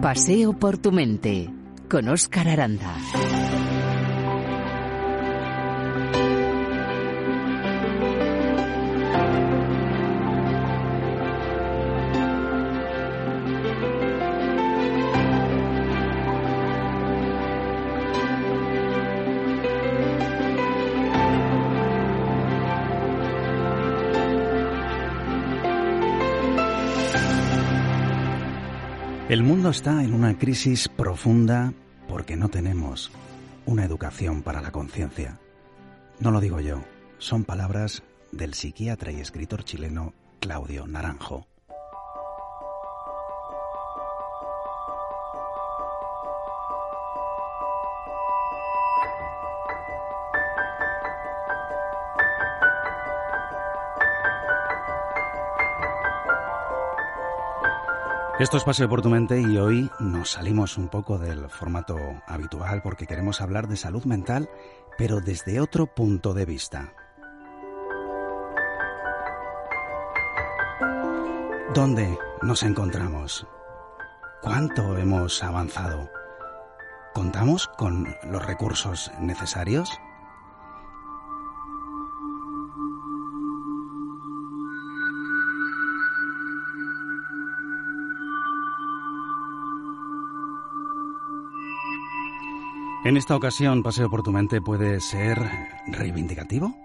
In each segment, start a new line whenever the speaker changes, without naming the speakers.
Paseo por tu mente con Óscar Aranda.
El mundo está en una crisis profunda porque no tenemos una educación para la conciencia. No lo digo yo, son palabras del psiquiatra y escritor chileno Claudio Naranjo. Esto es Paseo por tu mente y hoy nos salimos un poco del formato habitual porque queremos hablar de salud mental, pero desde otro punto de vista. ¿Dónde nos encontramos? ¿Cuánto hemos avanzado? ¿Contamos con los recursos necesarios? En esta ocasión, Paseo por tu mente puede ser reivindicativo.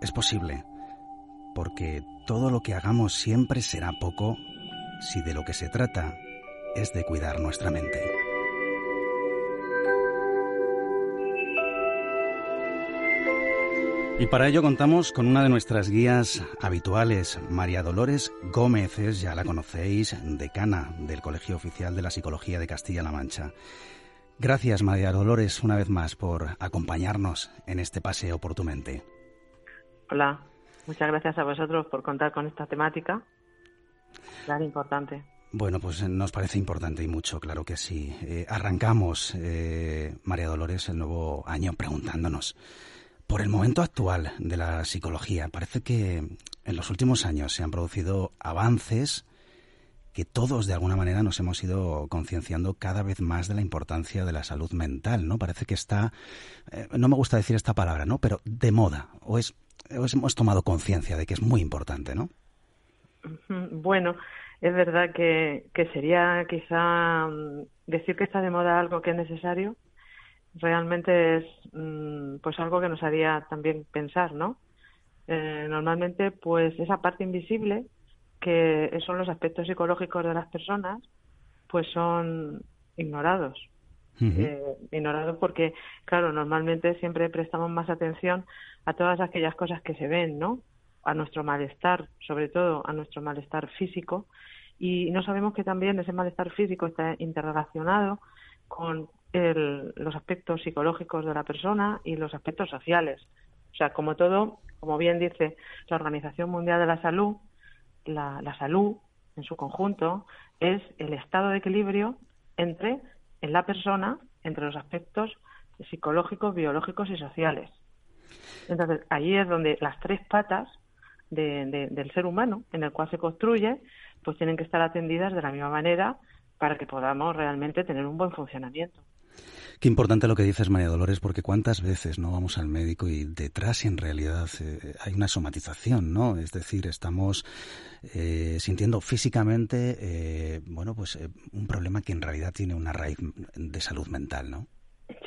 Es posible, porque todo lo que hagamos siempre será poco si de lo que se trata es de cuidar nuestra mente. Y para ello contamos con una de nuestras guías habituales, María Dolores Gómez, ya la conocéis, decana del Colegio Oficial de la Psicología de Castilla-La Mancha. Gracias, María Dolores, una vez más por acompañarnos en este paseo por tu mente.
Hola, muchas gracias a vosotros por contar con esta temática tan importante.
Bueno, pues nos parece importante y mucho, claro que sí. Eh, arrancamos, eh, María Dolores, el nuevo año preguntándonos por el momento actual de la psicología. Parece que en los últimos años se han producido avances que todos de alguna manera nos hemos ido concienciando cada vez más de la importancia de la salud mental, ¿no? Parece que está, eh, no me gusta decir esta palabra, ¿no? Pero de moda, o es, hemos tomado conciencia de que es muy importante, ¿no?
Bueno, es verdad que, que sería quizá mm, decir que está de moda algo que es necesario, realmente es mm, pues algo que nos haría también pensar, ¿no? Eh, normalmente, pues esa parte invisible que son los aspectos psicológicos de las personas, pues son ignorados. Eh, ignorados porque, claro, normalmente siempre prestamos más atención a todas aquellas cosas que se ven, ¿no? A nuestro malestar, sobre todo a nuestro malestar físico, y no sabemos que también ese malestar físico está interrelacionado con los aspectos psicológicos de la persona y los aspectos sociales. O sea, como todo, como bien dice la Organización Mundial de la Salud, la, salud en su conjunto es el estado de equilibrio entre en la persona, entre los aspectos psicológicos, biológicos y sociales. Entonces, ahí es donde las tres patas del ser humano en el cual se construye, pues tienen que estar atendidas de la misma manera para que podamos realmente tener un buen funcionamiento.
Qué importante lo que dices, María Dolores, porque cuántas veces no vamos al médico y detrás en realidad eh, hay una somatización, ¿no? Es decir, estamos eh, sintiendo físicamente, eh, bueno, pues un problema que en realidad tiene una raíz de salud mental, ¿no?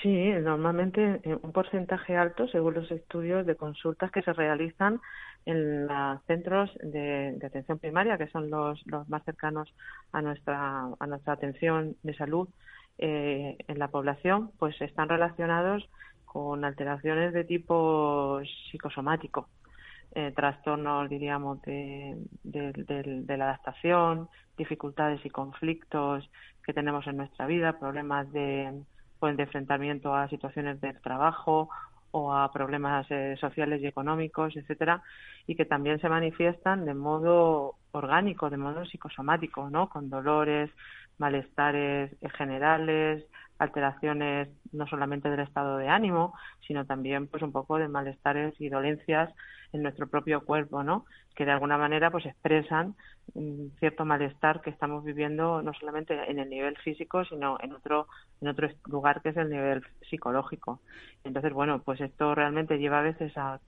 Sí, normalmente un porcentaje alto, según los estudios de consultas que se realizan en los centros de, atención primaria, que son los, los más cercanos a nuestra, a nuestra atención de salud, eh, en la población pues están relacionados con alteraciones de tipo psicosomático, eh, trastornos, diríamos, de, la adaptación, dificultades y conflictos que tenemos en nuestra vida, problemas de, pues, de enfrentamiento a situaciones de trabajo o a problemas eh, sociales y económicos, etcétera, y que también se manifiestan de modo orgánico, de modo psicosomático, ¿no? Con dolores, malestares generales, alteraciones no solamente del estado de ánimo, sino también pues un poco de malestares y dolencias en nuestro propio cuerpo, ¿no? Que de alguna manera pues expresan un cierto malestar que estamos viviendo no solamente en el nivel físico, sino en otro en otro lugar que es el nivel psicológico. Entonces, bueno, pues esto realmente lleva a veces a,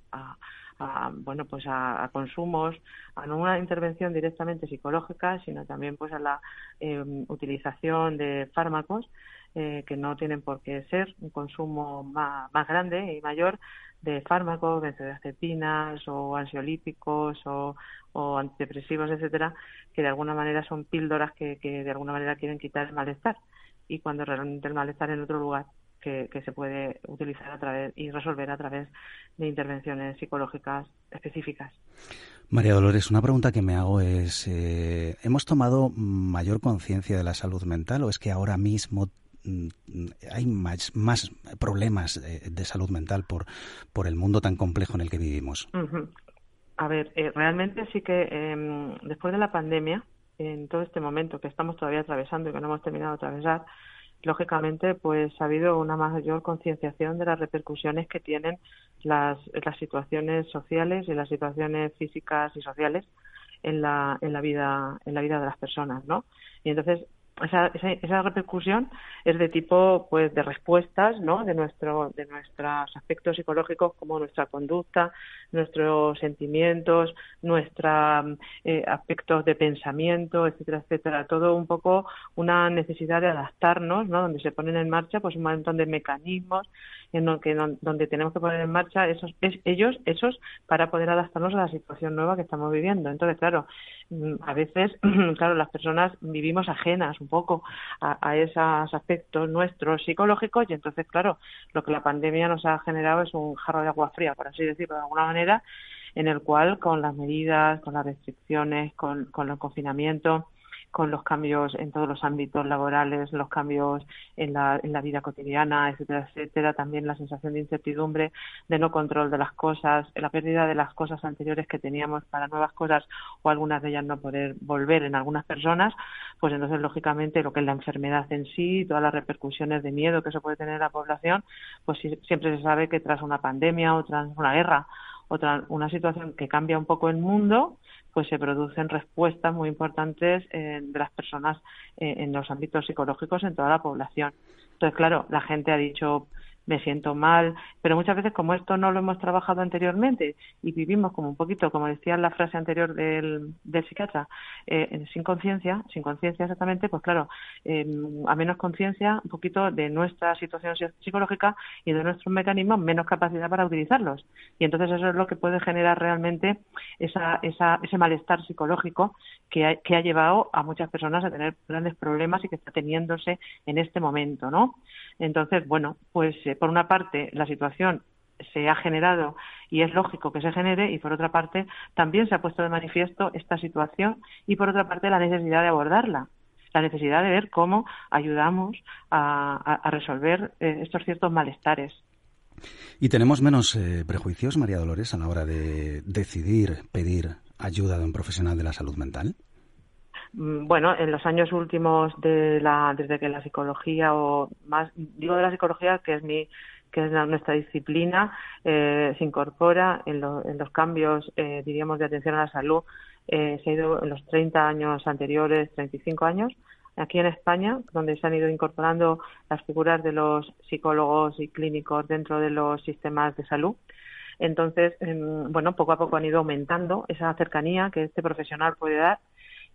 bueno pues a, consumos a no una intervención directamente psicológica sino también pues a la eh, utilización de fármacos eh, que no tienen por qué ser un consumo más, más grande y mayor de fármacos, benzodiazepinas o ansiolíticos o, o antidepresivos, etcétera, que de alguna manera son píldoras que, que de alguna manera quieren quitar el malestar. Y cuando realmente el malestar en otro lugar que, que, se puede utilizar a través y resolver a través de intervenciones psicológicas específicas.
María Dolores, una pregunta que me hago es, eh, ¿hemos tomado mayor conciencia de la salud mental o es que ahora mismo Mm, hay más, más problemas de, salud mental por, por el mundo tan complejo en el que vivimos.
A ver, eh, realmente sí que em, después de la pandemia, en todo este momento que estamos todavía atravesando y que no hemos terminado de atravesar, lógicamente pues ha habido una mayor concienciación de las repercusiones que tienen las, las situaciones sociales y las situaciones físicas y sociales en la, en la vida en la vida de las personas, ¿no? Y entonces esa, esa, repercusión es de tipo pues de respuestas no de nuestro de nuestros aspectos psicológicos como nuestra conducta nuestros sentimientos nuestros eh, aspectos de pensamiento etcétera etcétera. Todo un poco una necesidad de adaptarnos no donde se ponen en marcha pues un montón de mecanismos en lo que, donde tenemos que poner en marcha esos ellos esos para poder adaptarnos a la situación nueva que estamos viviendo. Entonces claro mm, a veces claro las personas vivimos ajenas un poco a, esos aspectos nuestros psicológicos y entonces claro lo que la pandemia nos ha generado es un jarro de agua fría por así decirlo de alguna manera en el cual con las medidas con las restricciones con, con los confinamientos con los cambios en todos los ámbitos laborales, los cambios en la, en la vida cotidiana, etcétera, etcétera, también la sensación de incertidumbre, de no control de las cosas, la pérdida de las cosas anteriores que teníamos para nuevas cosas o algunas de ellas no poder volver en algunas personas, pues entonces lógicamente lo que es la enfermedad en sí, todas las repercusiones de miedo que se puede tener en la población, pues siempre se sabe que tras una pandemia o tras una guerra otra una situación que cambia un poco el mundo pues se producen respuestas muy importantes de las personas eh, en los ámbitos psicológicos en toda la población. Entonces, claro, la gente ha dicho, me siento mal, pero muchas veces como esto no lo hemos trabajado anteriormente y vivimos como un poquito, como decía la frase anterior del, del psiquiatra, eh, sin conciencia, sin conciencia exactamente, pues claro, eh, a menos conciencia, un poquito de nuestra situación psicológica y de nuestros mecanismos, menos capacidad para utilizarlos. Y entonces eso es lo que puede generar realmente esa, esa, ese malestar psicológico que ha, que ha llevado a muchas personas a tener grandes problemas y que está teniéndose en este momento, ¿no? Entonces, bueno, pues eh, por una parte la situación se ha generado y es lógico que se genere y por otra parte también se ha puesto de manifiesto esta situación y por otra parte la necesidad de abordarla la necesidad de ver cómo ayudamos a, resolver eh, estos ciertos malestares.
¿Y tenemos menos eh, prejuicios, María Dolores, a la hora de decidir pedir ayuda de un profesional de la salud mental?
Mm, bueno, en los años últimos de la, desde que la psicología o más digo de la psicología que es mi que es nuestra disciplina eh, se incorpora en, los cambios eh, diríamos de atención a la salud eh, se ha ido en los 30 años anteriores 35 años aquí en España donde se han ido incorporando las figuras de los psicólogos y clínicos dentro de los sistemas de salud. Entonces em, bueno poco a poco han ido aumentando esa cercanía que este profesional puede dar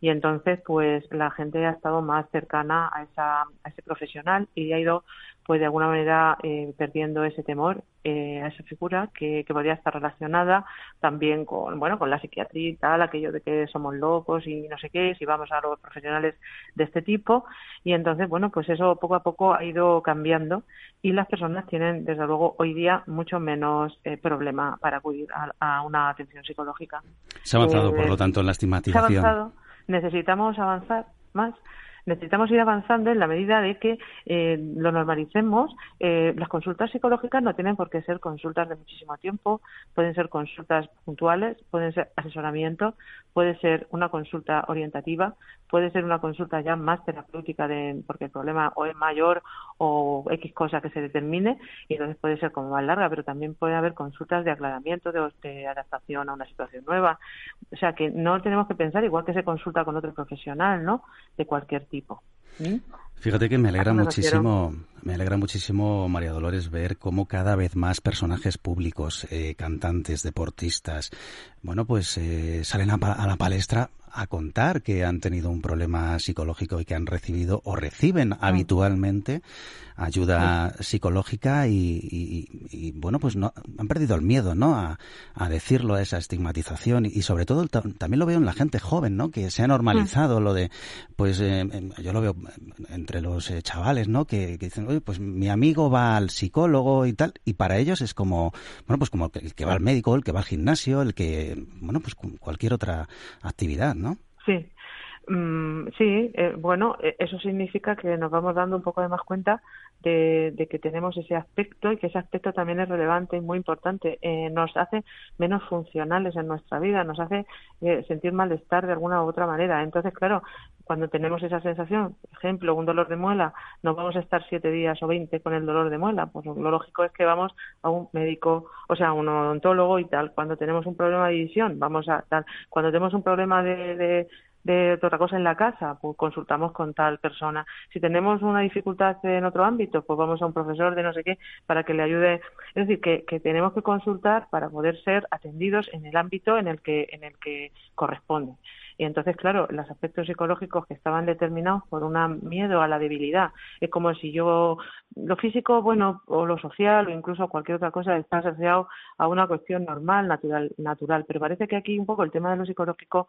y entonces pues la gente ha estado más cercana a, esa, a ese profesional y ha ido pues de alguna manera eh, perdiendo ese temor eh, a esa figura que, que, podría estar relacionada también con bueno con la psiquiatría y tal aquello de que somos locos y no sé qué si vamos a los profesionales de este tipo. Y entonces bueno pues eso poco a poco ha ido cambiando y las personas tienen desde luego hoy día mucho menos eh, problema para acudir a, a, una atención psicológica.
Se ha avanzado por lo tanto en la estigmatización
necesitamos avanzar más necesitamos ir avanzando en la medida de que eh, lo normalicemos. Eh, las consultas psicológicas no tienen por qué ser consultas de muchísimo tiempo, pueden ser consultas puntuales, pueden ser asesoramiento, puede ser una consulta orientativa, puede ser una consulta ya más terapéutica de, porque el problema o es mayor o X cosa que se determine y entonces puede ser como más larga, pero también puede haber consultas de aclaramiento, de, adaptación a una situación nueva. O sea que no tenemos que pensar igual que se consulta con otro profesional, ¿no? De cualquier.
Fíjate que me alegra muchísimo, me alegra muchísimo, María Dolores, ver cómo cada vez más personajes públicos, eh, cantantes, deportistas, bueno, pues eh, salen a, la palestra a contar que han tenido un problema psicológico y que han recibido o reciben mm. habitualmente ayuda psicológica y, bueno, pues no han perdido el miedo, ¿no? A, decirlo, a esa estigmatización y, sobre todo también lo veo en la gente joven, ¿no? Que se ha normalizado lo de, pues eh, em, yo lo veo entre los eh, chavales, ¿no? Que, dicen, oye, pues mi amigo va al psicólogo y tal, y para ellos es como, bueno, pues como el que va al médico, el que va al gimnasio, el que, bueno, pues cualquier otra actividad, ¿no?
Sí, Mm, sí, eh, bueno, e, eso significa que nos vamos dando un poco de más cuenta de, que tenemos ese aspecto y que ese aspecto también es relevante y muy importante. Eh, nos hace menos funcionales en nuestra vida, nos hace eh, sentir malestar de alguna u otra manera. Entonces, claro, cuando tenemos esa sensación, por ejemplo, un dolor de muela, no vamos a estar siete días o veinte con el dolor de muela. Pues lo lógico es que vamos a un médico, o sea, a un odontólogo y tal. Cuando tenemos un problema de visión, vamos a tal. Cuando tenemos un problema de de otra cosa en la casa, pues consultamos con tal persona. Si tenemos una dificultad en otro ámbito, pues vamos a un profesor de no sé qué para que le ayude. Es decir, que, que tenemos que consultar para poder ser atendidos en el ámbito en el que, en el que corresponde. Y entonces, claro, los aspectos psicológicos que estaban determinados por un miedo a la debilidad, es como si yo, lo físico, bueno, o lo social, o incluso cualquier otra cosa, está asociado a una cuestión normal, natural, natural. Pero parece que aquí un poco el tema de lo psicológico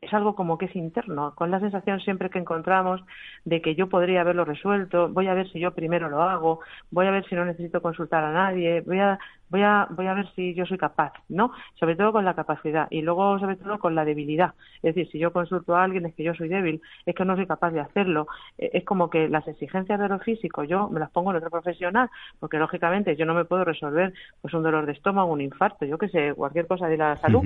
es algo como que es interno, con la sensación siempre que encontramos de que yo podría haberlo resuelto, voy a ver si yo primero lo hago, voy a ver si no necesito consultar a nadie, voy a voy a, voy a ver si yo soy capaz, ¿no? Sobre todo con la capacidad y luego sobre todo con la debilidad. Es decir, si yo consulto a alguien es que yo soy débil, es que no soy capaz de hacerlo. E, es como que las exigencias de lo físico yo me las pongo en otro profesional, porque lógicamente yo no me puedo resolver pues un dolor de estómago, un infarto, yo qué sé, cualquier cosa de la salud.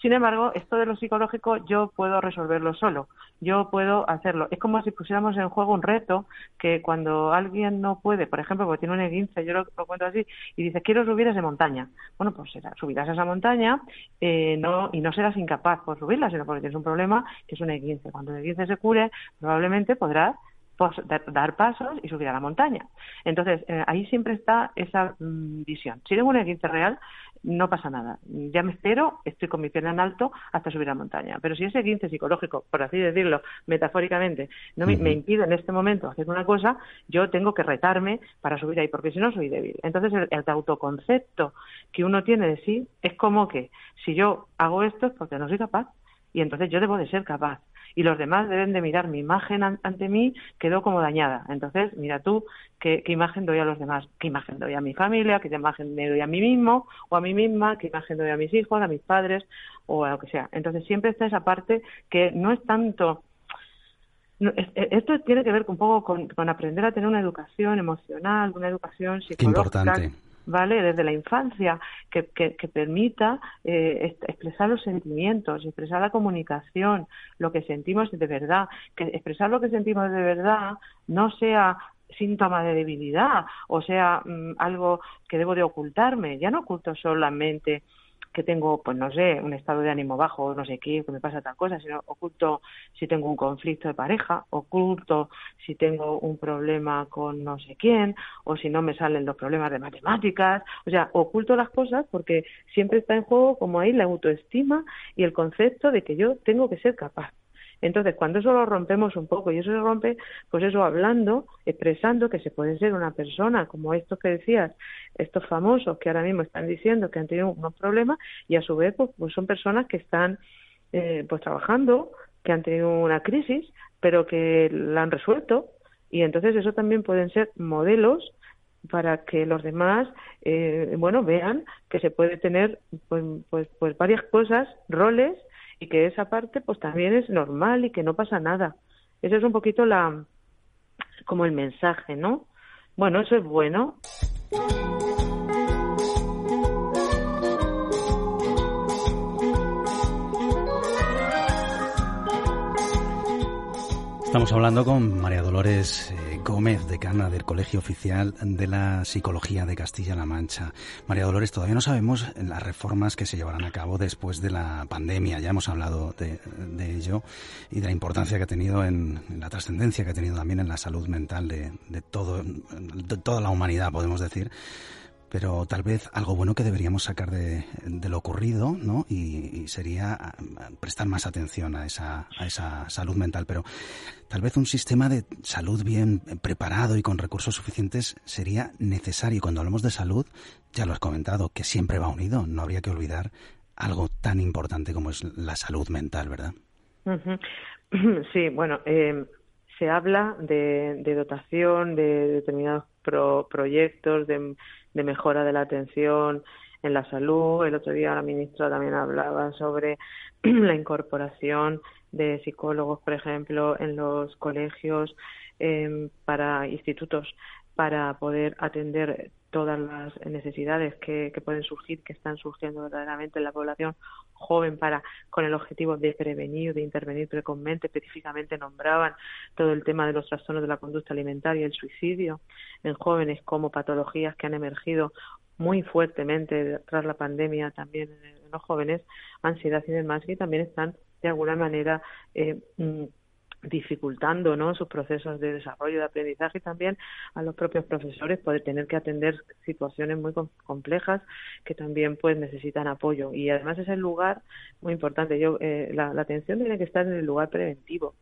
Sin embargo, esto de lo psicológico yo puedo resolverlo solo, yo puedo hacerlo. Es como si pusiéramos en juego un reto que cuando alguien no puede, por ejemplo, porque tiene un esguince, yo lo, lo cuento así, y dice, quiero subir ese montaña. Bueno, pues subirás a esa montaña eh, no, y no serás incapaz por subirla, sino porque tienes un problema que es un E15. Cuando el E15 se cure, probablemente podrás dar pasos y subir a la montaña. Entonces, eh, ahí siempre está esa mm, visión. Si tengo un E15 real, no pasa nada. Ya me espero, estoy con mi pierna en alto hasta subir a la montaña. Pero si ese 15 psicológico, por así decirlo, metafóricamente, no me, impide en este momento hacer una cosa, yo tengo que retarme para subir ahí, porque si no soy débil. Entonces el, el autoconcepto que uno tiene de sí es como que si yo hago esto es porque no soy capaz y entonces yo debo de ser capaz y los demás deben de mirar mi imagen ante mí quedó como dañada. Entonces, mira tú qué, imagen doy a los demás, qué imagen doy a mi familia, qué imagen me doy a mí mismo o a mí misma, qué imagen doy a mis hijos, a mis padres o a lo que sea. Entonces, siempre está esa parte que no es tanto esto tiene que ver un poco con, aprender a tener una educación emocional, una educación psicológica.
Qué importante.
¿Vale? Desde la infancia, que, que, permita eh, expresar los sentimientos, expresar la comunicación, lo que sentimos de verdad, que expresar lo que sentimos de verdad no sea síntoma de debilidad o sea mm, algo que debo de ocultarme, ya no oculto solamente que tengo, pues no sé, un estado de ánimo bajo, no sé qué, que me pasa tal cosa, sino oculto si tengo un conflicto de pareja, oculto si tengo un problema con no sé quién, o si no me salen los problemas de matemáticas, o sea, oculto las cosas porque siempre está en juego como ahí la autoestima y el concepto de que yo tengo que ser capaz. Entonces, cuando eso lo rompemos un poco y eso se rompe, pues eso hablando, expresando que se puede ser una persona como estos que decías, estos famosos que ahora mismo están diciendo que han tenido unos problemas y a su vez pues, pues son personas que están eh, pues trabajando, que han tenido una crisis, pero que la han resuelto. Y entonces eso también pueden ser modelos para que los demás eh, bueno vean que se puede tener pues, pues, pues varias cosas roles y que esa parte pues también es normal y que no pasa nada. Ese es un poquito la como el mensaje, ¿no? Bueno, eso es bueno.
Estamos hablando con María Dolores eh, Gómez, decana del Colegio Oficial de la Psicología de Castilla-La Mancha. María Dolores, todavía no sabemos las reformas que se llevarán a cabo después de la pandemia. Ya hemos hablado de, ello y de la importancia que ha tenido en, la trascendencia que ha tenido también en la salud mental de, de, todo, de toda la humanidad, podemos decir pero tal vez algo bueno que deberíamos sacar de, lo ocurrido, ¿no? Y, sería ah, prestar más atención a esa, a esa salud mental. Pero tal vez un sistema de salud bien preparado y con recursos suficientes sería necesario. Cuando hablamos de salud, ya lo has comentado, que siempre va unido. No habría que olvidar algo tan importante como es la salud mental, ¿verdad?
Sí, bueno, eh, se habla de, dotación de determinados proyectos, de de mejora de la atención en la salud. El otro día la ministra también hablaba sobre la incorporación de psicólogos, por ejemplo, en los colegios, eh, para institutos, para poder atender todas las necesidades que, pueden surgir, que están surgiendo verdaderamente en la población joven para con el objetivo de prevenir, de intervenir precozmente, específicamente nombraban todo el tema de los trastornos de la conducta alimentaria y el suicidio en jóvenes como patologías que han emergido muy fuertemente tras la pandemia también en los jóvenes, ansiedad y demás, que también están de alguna manera eh, mm, dificultando ¿no? sus procesos de desarrollo de aprendizaje y también a los propios profesores poder tener que atender situaciones muy complejas que también pues necesitan apoyo. Y además es el lugar muy importante. Yo eh, la, atención tiene que estar en el lugar preventivo.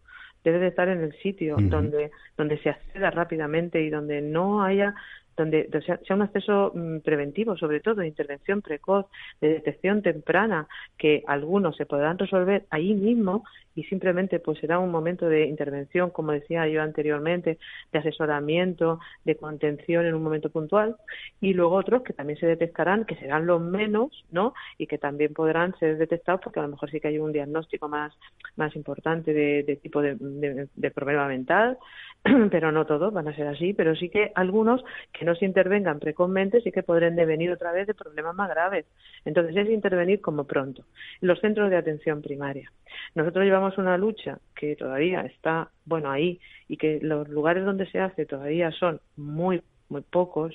Debe de estar en el sitio donde donde se acceda rápidamente y donde no haya donde sea, un acceso mm, preventivo, sobre todo de intervención precoz, de detección temprana, que algunos se podrán resolver ahí mismo y simplemente pues será un momento de intervención, como decía yo anteriormente, de asesoramiento, de contención en un momento puntual, y luego otros que también se detectarán, que serán los menos, ¿no? Y que también podrán ser detectados porque a lo mejor sí que hay un diagnóstico más, más importante de, tipo de, de problema mental, pero no todos van a ser así, pero sí que algunos que no se intervengan precozmente sí que podrán devenir otra vez de problemas más graves. Entonces es intervenir como pronto. Los centros de atención primaria. Nosotros llevamos una lucha que todavía está, bueno, ahí y que los lugares donde se hace todavía son muy muy pocos,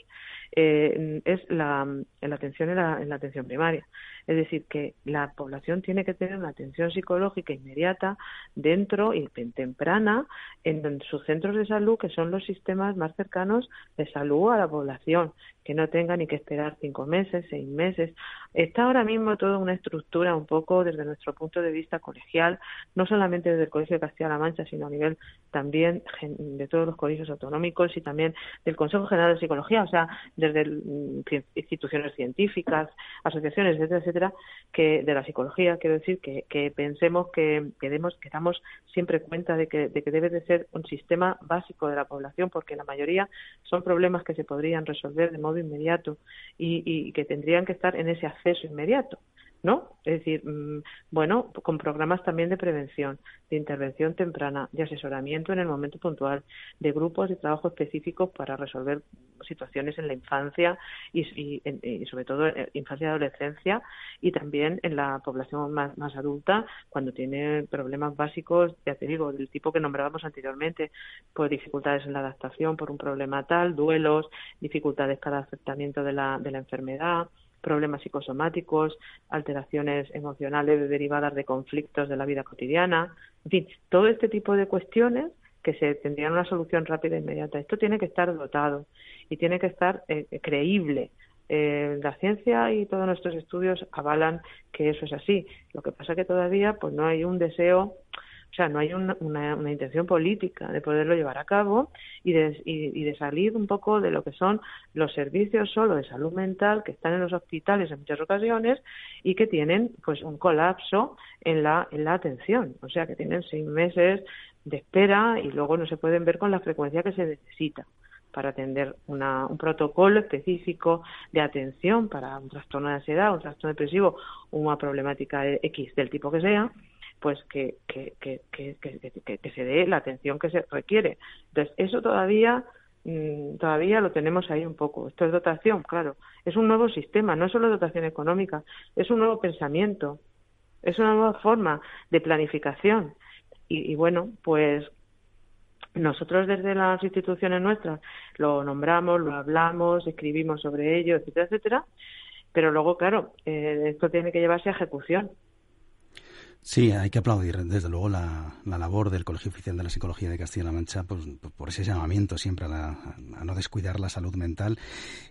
eh, es la, la atención en la, en la atención primaria. Es decir, que la población tiene que tener una atención psicológica inmediata dentro y temprana en sus centros de salud, que son los sistemas más cercanos de salud a la población, que no tenga ni que esperar cinco meses, seis meses. Está ahora mismo toda una estructura un poco desde nuestro punto de vista colegial, no solamente desde el Colegio de Castilla-La Mancha, sino a nivel también de todos los colegios autonómicos y también del Consejo General de Psicología, o sea, desde mm, instituciones científicas, asociaciones, etcétera, que de la psicología, quiero decir, que, pensemos que, que, demos, que damos siempre cuenta de que, de que debe de ser un sistema básico de la población, porque la mayoría son problemas que se podrían resolver de modo inmediato y que tendrían que estar en ese acceso inmediato. ¿No? Es decir, mm, bueno, con programas también de prevención, de intervención temprana, de asesoramiento en el momento puntual, de grupos de trabajo específicos para resolver situaciones en la infancia y, sobre todo en infancia y adolescencia y también en la población más, más adulta cuando tiene problemas básicos, ya te digo, del tipo que nombrábamos anteriormente, pues dificultades en la adaptación por un problema tal, duelos, dificultades para el aceptamiento de la, de la enfermedad, problemas psicosomáticos, alteraciones emocionales derivadas de conflictos de la vida cotidiana, en fin, todo este tipo de cuestiones que se tendrían una solución rápida e inmediata. Esto tiene que estar dotado y tiene que estar eh, creíble. Eh, la ciencia y todos nuestros estudios avalan que eso es así. Lo que pasa es que todavía pues no hay un deseo o sea, no hay una, una, intención política de poderlo llevar a cabo y de, y, de salir un poco de lo que son los servicios solo de salud mental que están en los hospitales en muchas ocasiones y que tienen pues un colapso en la, en la atención. O sea, que tienen seis meses de espera y luego no se pueden ver con la frecuencia que se necesita para atender una, un protocolo específico de atención para un trastorno de ansiedad, un trastorno depresivo una problemática X del tipo que sea, pues que, que, que, que, se dé la atención que se requiere. Entonces, eso todavía mm, todavía lo tenemos ahí un poco. Esto es dotación, claro. Es un nuevo sistema, no es solo dotación económica, es un nuevo pensamiento, es una nueva forma de planificación. Y, y bueno, pues nosotros desde las instituciones nuestras lo nombramos, lo hablamos, escribimos sobre ello, etcétera, etcétera, pero luego, claro, eh, esto tiene que llevarse a ejecución.
Sí, hay que aplaudir, desde luego, la, labor del Colegio Oficial de la Psicología de Castilla-La Mancha pues, por ese llamamiento siempre a, no descuidar la salud mental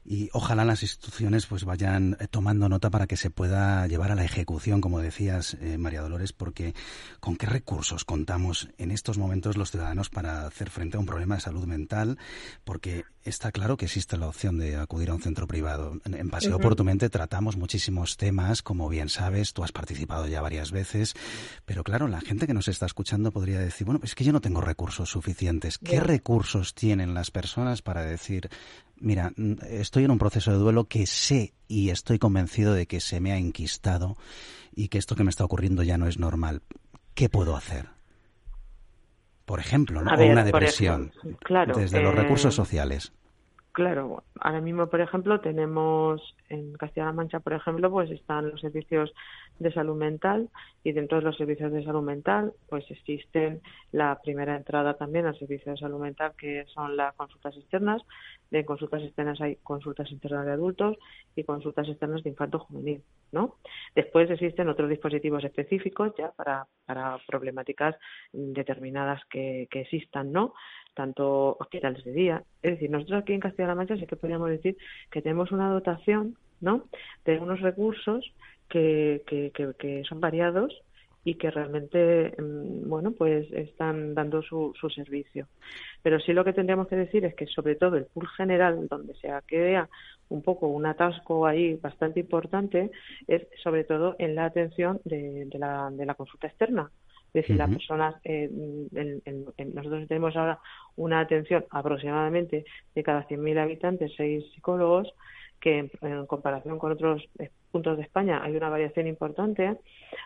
y ojalá las instituciones pues vayan eh, tomando nota para que se pueda llevar a la ejecución, como decías, eh, María Dolores, porque ¿con qué recursos contamos en estos momentos los ciudadanos para hacer frente a un problema de salud mental? Porque está claro que existe la opción de acudir a un centro privado. En, Paseo por tu Mente tratamos muchísimos temas, como bien sabes, tú has participado ya varias veces, pero claro, la gente que nos está escuchando podría decir, bueno, es que yo no tengo recursos suficientes. ¿Qué recursos tienen las personas para decir, mira, estoy en un proceso de duelo que sé y estoy convencido de que se me ha enquistado y que esto que me está ocurriendo ya no es normal? ¿Qué puedo hacer? Por ejemplo, ¿no? o una depresión, claro, desde los recursos eh, sociales.
Claro, ahora mismo, por ejemplo, tenemos en Castilla-La Mancha, por ejemplo, pues están los servicios de salud mental y dentro de los servicios de salud mental, pues existen la primera entrada también al servicio de salud mental, que son las consultas externas. De consultas externas hay consultas internas de adultos y consultas externas de infanto juvenil, ¿no? Después existen otros dispositivos específicos ya para, para problemáticas determinadas que, que existan, ¿no? tanto hospitales de día. Es decir, nosotros aquí en Castilla-La Mancha sí que podríamos decir que tenemos una dotación ¿no? de unos recursos que, que, que, son variados y que realmente mm, bueno pues están dando su, su servicio. Pero sí lo que tendríamos que decir es que sobre todo el pool general donde se queda un poco un atasco ahí bastante importante es sobre todo en la atención de, de, la, de la consulta externa. Es decir, las personas, eh, nosotros tenemos ahora una atención aproximadamente de cada 100.000 habitantes, seis psicólogos, que en, comparación con otros eh, puntos de España hay una variación importante.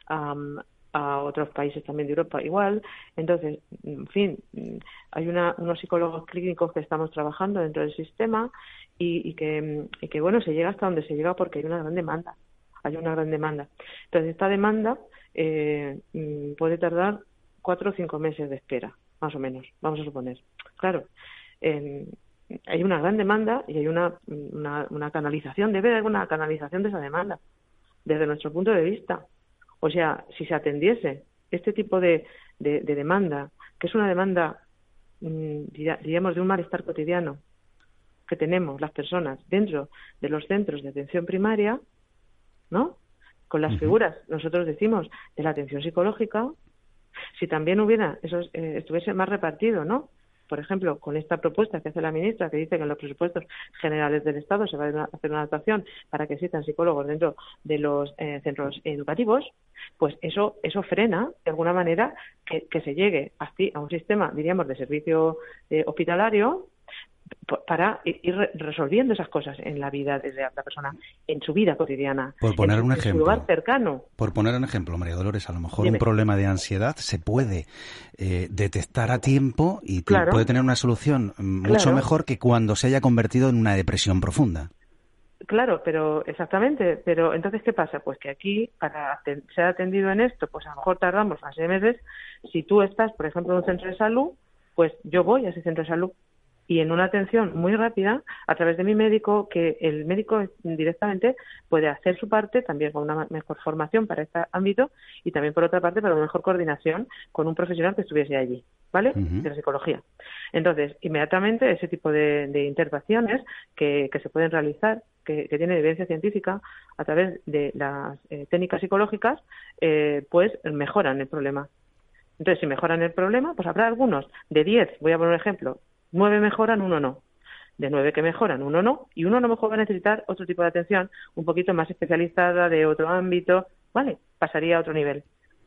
a otros países también de Europa igual. Entonces, en fin, hay una, unos psicólogos clínicos que estamos trabajando dentro del sistema y, y, que, y que, bueno, se llega hasta donde se llega porque hay una gran demanda. Hay una gran demanda. Entonces, esta demanda eh, mm, puede tardar cuatro o cinco meses de espera, más o menos, vamos a suponer. Claro, hay una gran demanda y hay una, una, canalización, debe haber una canalización de esa demanda, desde nuestro punto de vista. O sea, si se atendiese este tipo de, de, demanda, que es una demanda, mm, diríamos, de un malestar cotidiano que tenemos las personas dentro de los centros de atención primaria, ¿no? con las figuras, nosotros decimos, de la atención psicológica, si también hubiera, eso eh, estuviese más repartido, ¿no? Por ejemplo, con esta propuesta que hace la ministra, que dice que en los presupuestos generales del Estado se va a hacer una adaptación para que existan psicólogos dentro de los eh, centros educativos, pues eso, eso frena, de alguna manera, que, se llegue así a un sistema, diríamos, de servicio eh, hospitalario para ir resolviendo esas cosas en la vida de la persona, en su vida cotidiana.
Por poner un ejemplo.
lugar cercano.
Por poner un ejemplo, María Dolores, a lo mejor un problema de ansiedad se puede eh, detectar a tiempo y puede tener una solución mucho mejor que cuando se haya convertido en una depresión profunda.
Claro, pero exactamente. Pero entonces, ¿qué pasa? Pues que aquí, para ser atendido en esto, pues a lo mejor tardamos más seis meses. Si tú estás, por ejemplo, en un centro de salud, pues yo voy a ese centro de salud y en una atención muy rápida a través de mi médico, que el médico directamente puede hacer su parte también con una mejor formación para este ámbito y también por otra parte para una mejor coordinación con un profesional que estuviese allí, ¿vale? De la psicología. Entonces, inmediatamente ese tipo de, de intervenciones que, que, se pueden realizar, que, que tienen evidencia científica a través de las eh, técnicas psicológicas, eh, pues mejoran el problema. Entonces, si mejoran el problema, pues habrá algunos de 10, voy a poner un ejemplo, nueve mejoran, uno no. De nueve que mejoran, uno no. Y uno no mejor va a necesitar otro tipo de atención, un poquito más especializada, de otro ámbito. ¿Vale? Pasaría a otro nivel.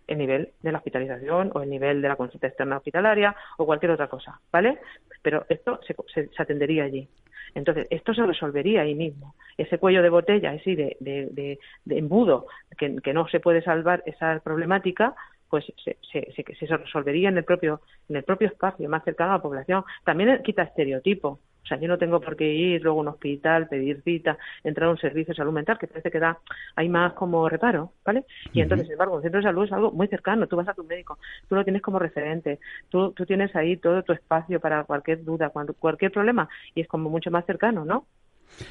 El nivel de la hospitalización o el nivel de la consulta externa hospitalaria o cualquier otra cosa. ¿Vale? Pero esto se, atendería allí. Entonces, esto se resolvería ahí mismo. Ese cuello de botella, ese de, de, de, embudo, que, que, no se puede salvar esa problemática, pues se, se, se, se resolvería en el propio en el propio espacio más cercano a la población. También quita estereotipo. O sea, yo no tengo por qué ir luego a un hospital, pedir cita, entrar a un servicio de salud mental, que parece que da, hay más como reparo, ¿vale? Y entonces, sin embargo, un centro de salud es algo muy cercano, tú vas a tu médico, tú lo tienes como referente, tú, tú tienes ahí todo tu espacio para cualquier duda, cualquier problema, y es como mucho más cercano, ¿no?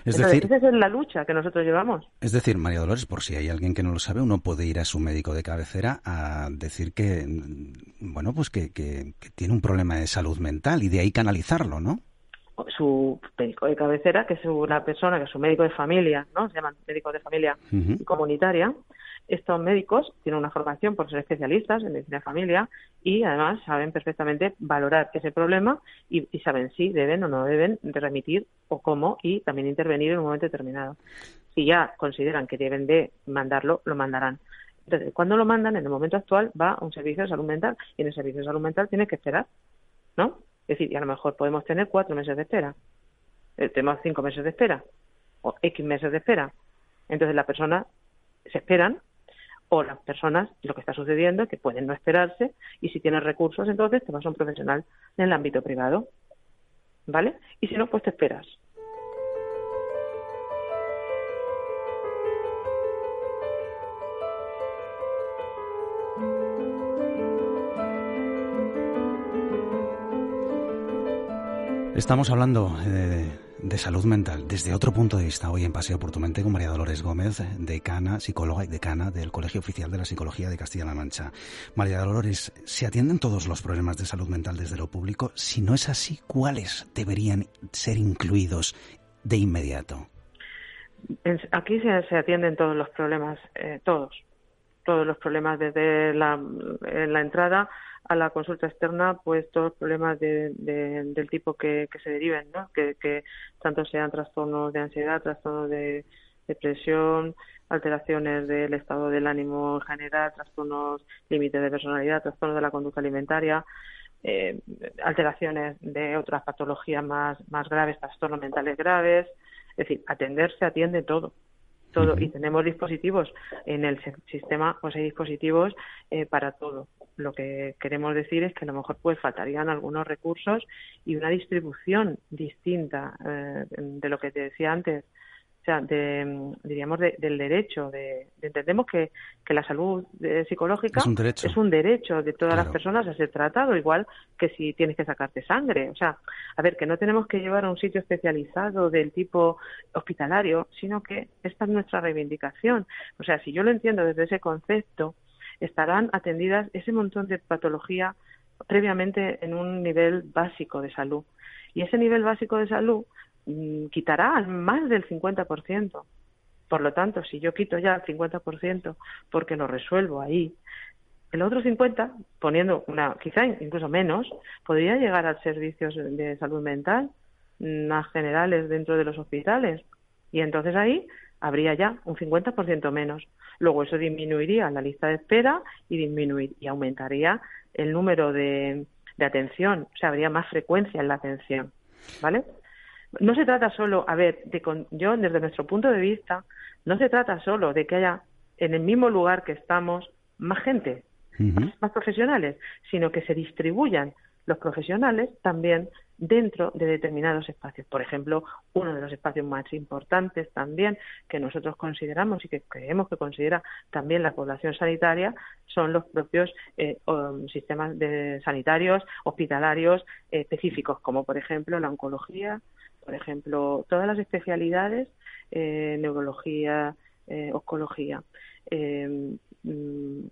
Es decir,
esa es la lucha que nosotros llevamos.
Es decir, María Dolores, por si hay alguien que no lo sabe, uno puede ir a su médico de cabecera a decir que, bueno, pues que, que tiene un problema de salud mental y de ahí canalizarlo, ¿no?
su médico de cabecera, que es una persona, que es su médico de familia, ¿no? Se llaman médicos de familia comunitaria. Estos médicos tienen una formación por ser especialistas en medicina de familia y además saben perfectamente valorar ese problema y, saben si deben o no deben de remitir o cómo y también intervenir en un momento determinado. Si ya consideran que deben de mandarlo, lo mandarán. Entonces, cuando lo mandan, en el momento actual va a un servicio de salud mental y en el servicio de salud mental tiene que esperar, ¿no? Es decir, y a lo mejor podemos tener cuatro meses de espera. Eh, tenemos cinco meses de espera o X meses de espera. Entonces la persona se esperan o las personas, lo que está sucediendo que pueden no esperarse y si tienes recursos, entonces te vas a un profesional en el ámbito privado. ¿Vale? Y si no, pues te esperas.
Estamos hablando eh, de, salud mental desde otro punto de vista hoy en Paseo por tu Mente con María Dolores Gómez, decana, psicóloga y decana del Colegio Oficial de la Psicología de Castilla-La Mancha. María Dolores, ¿se atienden todos los problemas de salud mental desde lo público? Si no es así, ¿cuáles deberían ser incluidos de inmediato?
Aquí se, atienden todos los problemas, eh, todos, todos los problemas desde la, la entrada a la consulta externa pues todos los problemas de, del tipo que, que se deriven, ¿no? Que, que, tanto sean trastornos de ansiedad, trastornos de depresión, alteraciones del estado del ánimo en general, trastornos límites de personalidad, trastornos de la conducta alimentaria, eh, alteraciones de otras patologías más, más graves, trastornos mentales graves. Es decir, atenderse atiende todo todo y tenemos dispositivos en el sistema pues hay dispositivos eh, para todo lo que queremos decir es que a lo mejor pues faltarían algunos recursos y una distribución distinta eh, de lo que te decía antes. O sea de, diríamos del derecho de, entendemos que, que la salud eh, psicológica
es
un derecho, de todas las personas a ser tratado igual que si tienes que sacarte sangre. O sea a ver que no tenemos que llevar a un sitio especializado del tipo hospitalario sino que esta es nuestra reivindicación. O sea si yo lo entiendo desde ese concepto estarán atendidas ese montón de patología previamente en un nivel básico de salud. Y ese nivel básico de salud mm, quitará más del 50%. Por lo tanto, si yo quito ya el 50% porque lo resuelvo ahí, el otro 50, poniendo una, quizá incluso menos, podría llegar a servicios de salud mental más generales dentro de los hospitales. Y entonces ahí habría ya un 50% menos. Luego eso disminuiría la lista de espera y disminuir y aumentaría el número de, de atención, o sea, habría más frecuencia en la atención, ¿vale? No se trata solo, a ver, de yo desde nuestro punto de vista, no se trata solo de que haya en el mismo lugar que estamos más gente, más profesionales, sino que se distribuyan los profesionales también dentro de determinados espacios. Por ejemplo, uno de los espacios más importantes también que nosotros consideramos y que creemos que considera también la población sanitaria son los propios eh, sistemas de sanitarios hospitalarios eh, específicos, como por ejemplo la oncología, por ejemplo, todas las especialidades, eh, neurología, oncología, Mm,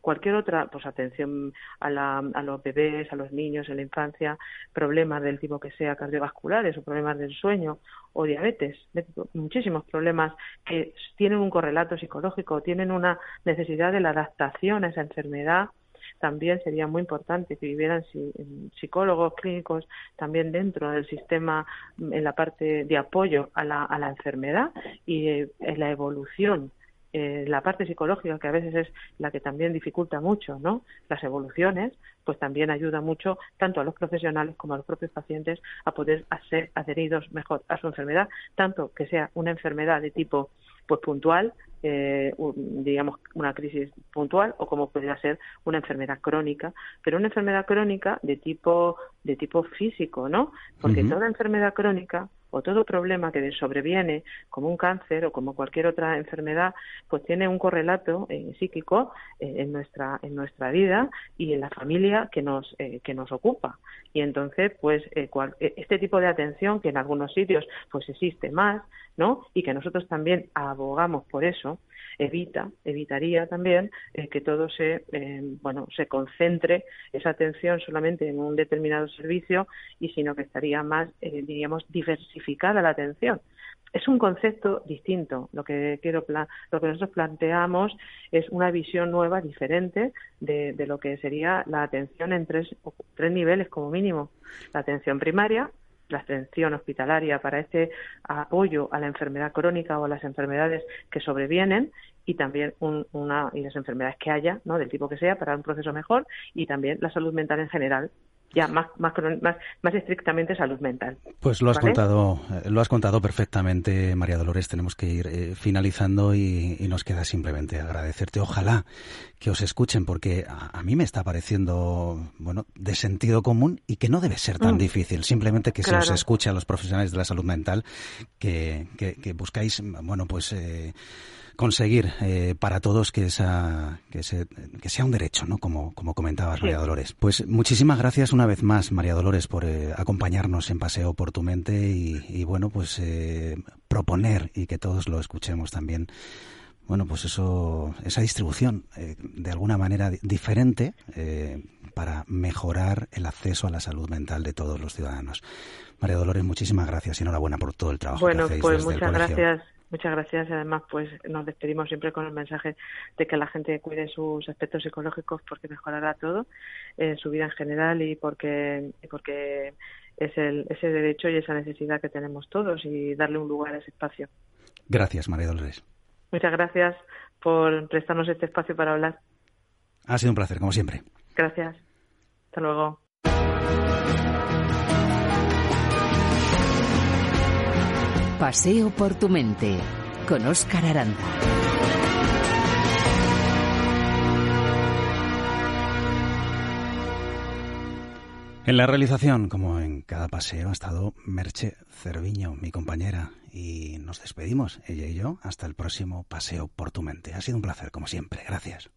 cualquier otra, pues atención a, la, a los bebés, a los niños en la infancia, problemas del tipo que sea cardiovasculares o problemas del sueño o diabetes, muchísimos problemas que tienen un correlato psicológico, tienen una necesidad de la adaptación a esa enfermedad también sería muy importante que vivieran psicólogos clínicos también dentro del sistema en la parte de apoyo a la, a la enfermedad y eh, en la evolución eh, la parte psicológica, que a veces es la que también dificulta mucho, ¿no? Las evoluciones, pues también ayuda mucho tanto a los profesionales como a los propios pacientes a poder ser adheridos mejor a su enfermedad, tanto que sea una enfermedad de tipo pues puntual eh, digamos, una crisis puntual o como podría ser una enfermedad crónica, pero una enfermedad crónica de tipo, de tipo físico, ¿no? Porque toda enfermedad crónica o todo problema que sobreviene, como un cáncer o como cualquier otra enfermedad, pues tiene un correlato eh, psíquico eh, en nuestra en nuestra vida y en la familia que nos eh, que nos ocupa. Y entonces, pues este tipo de atención que en algunos sitios pues existe más, ¿no? Y que nosotros también abogamos por eso, evita, evitaría también eh, que todo se, eh, bueno, se concentre esa atención solamente en un determinado servicio y sino que estaría más, eh, diríamos, diversificada la atención. Es un concepto distinto. Lo que quiero lo que nosotros planteamos es una visión nueva, diferente de, de lo que sería la atención en tres, tres niveles como mínimo. La atención primaria, la atención hospitalaria para este apoyo a la enfermedad crónica o a las enfermedades que sobrevienen y también una y las enfermedades que haya, ¿no? del tipo que sea, para un proceso mejor y también la salud mental en general ya más, más, más, estrictamente salud mental.
Pues lo has contado, eh, lo has contado perfectamente, María Dolores. Tenemos que ir eh, finalizando y, nos queda simplemente agradecerte. Ojalá que os escuchen, porque a, mí me está pareciendo, bueno, de sentido común y que no debe ser tan mm. difícil. Simplemente que se os escuche a los profesionales de la salud mental, que, que, buscáis, bueno, pues. Eh, conseguir eh, para todos que, esa, que, que, sea un derecho, ¿no? Como, como comentabas, María Dolores. Pues muchísimas gracias una vez más, María Dolores, por eh, acompañarnos en Paseo por tu mente y, bueno, pues eh, proponer y que todos lo escuchemos también. Bueno, pues eso, esa distribución de alguna manera diferente para mejorar el acceso a la salud mental de todos los ciudadanos. María Dolores, muchísimas gracias y enhorabuena por todo el trabajo
bueno,
que hacéis
pues muchas gracias Muchas gracias. Además, pues nos despedimos siempre con el mensaje de que la gente cuide sus aspectos psicológicos porque mejorará todo, en su vida en general y porque, porque es el, ese derecho y esa necesidad que tenemos todos y darle un lugar a ese espacio.
Gracias, María Dolores.
Muchas gracias por prestarnos este espacio para hablar.
Ha sido un placer, como siempre.
Gracias. Hasta luego.
Paseo por tu mente con Óscar Aranda.
En la realización, como en cada paseo, ha estado Merche Cerviño, mi compañera, y nos despedimos, ella y yo, hasta el próximo Paseo por tu mente. Ha sido un placer, como siempre. Gracias.